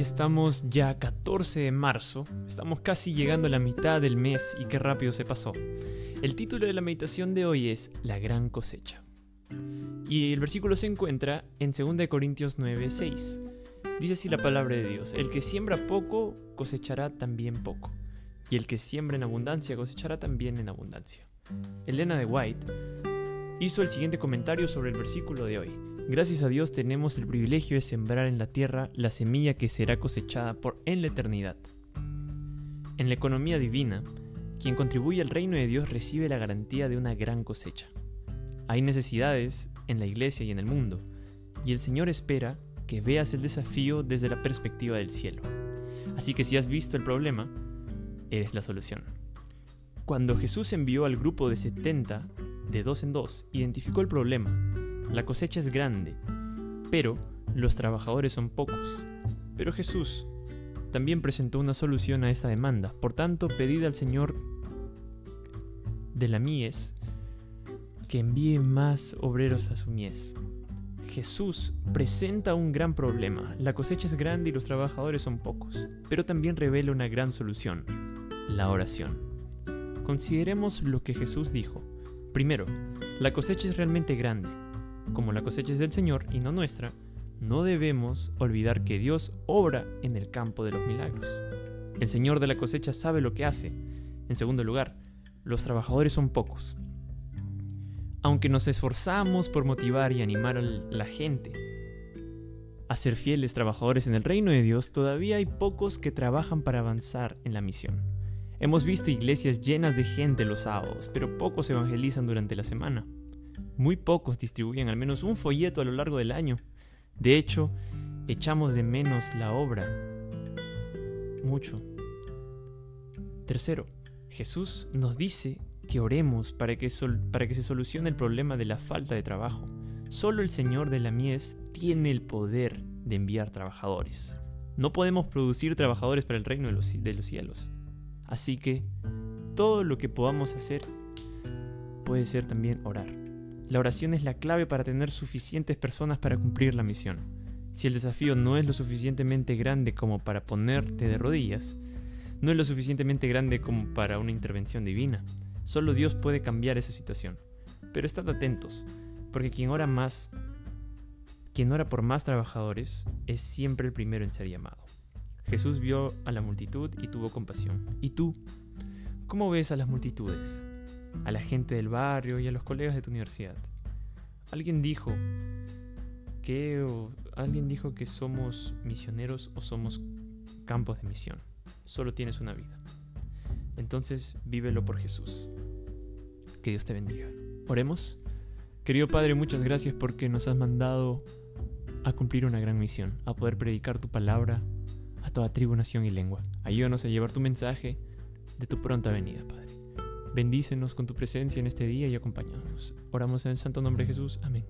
estamos ya 14 de marzo, estamos casi llegando a la mitad del mes y qué rápido se pasó. El título de la meditación de hoy es La gran cosecha. Y el versículo se encuentra en 2 Corintios 9, 6. Dice así la palabra de Dios, el que siembra poco cosechará también poco, y el que siembra en abundancia cosechará también en abundancia. Elena de White hizo el siguiente comentario sobre el versículo de hoy. Gracias a Dios tenemos el privilegio de sembrar en la tierra la semilla que será cosechada por en la eternidad. En la economía divina, quien contribuye al reino de Dios recibe la garantía de una gran cosecha. Hay necesidades en la iglesia y en el mundo, y el Señor espera que veas el desafío desde la perspectiva del cielo. Así que si has visto el problema, eres la solución. Cuando Jesús envió al grupo de 70, de dos en dos, identificó el problema la cosecha es grande, pero los trabajadores son pocos. Pero Jesús también presentó una solución a esta demanda. Por tanto, pedid al Señor de la mies que envíe más obreros a su mies. Jesús presenta un gran problema. La cosecha es grande y los trabajadores son pocos, pero también revela una gran solución, la oración. Consideremos lo que Jesús dijo. Primero, la cosecha es realmente grande, como la cosecha es del Señor y no nuestra, no debemos olvidar que Dios obra en el campo de los milagros. El Señor de la cosecha sabe lo que hace. En segundo lugar, los trabajadores son pocos. Aunque nos esforzamos por motivar y animar a la gente a ser fieles trabajadores en el reino de Dios, todavía hay pocos que trabajan para avanzar en la misión. Hemos visto iglesias llenas de gente los sábados, pero pocos evangelizan durante la semana. Muy pocos distribuyen al menos un folleto a lo largo del año. De hecho, echamos de menos la obra. Mucho. Tercero, Jesús nos dice que oremos para que, se solucione el problema de la falta de trabajo. Solo el Señor de la mies tiene el poder de enviar trabajadores. No podemos producir trabajadores para el reino de los, de los cielos. Así que todo lo que podamos hacer puede ser también orar. La oración es la clave para tener suficientes personas para cumplir la misión. Si el desafío no es lo suficientemente grande como para ponerte de rodillas, no es lo suficientemente grande como para una intervención divina. Solo Dios puede cambiar esa situación. Pero estad atentos, porque quien ora más, quien ora por más trabajadores, es siempre el primero en ser llamado. Jesús vio a la multitud y tuvo compasión. ¿Y tú? ¿Cómo ves a las multitudes? A la gente del barrio y a los colegas de tu universidad. Alguien dijo que alguien dijo que somos misioneros o somos campos de misión. Solo tienes una vida. Entonces, vívelo por Jesús. Que Dios te bendiga. Oremos. Querido Padre, muchas gracias porque nos has mandado a cumplir una gran misión, a poder predicar tu palabra a toda tribu, nación y lengua. Ayúdanos a llevar tu mensaje de tu pronta venida, Padre. Bendícenos con tu presencia en este día y acompáñanos. Oramos en el santo nombre de Jesús. Amén.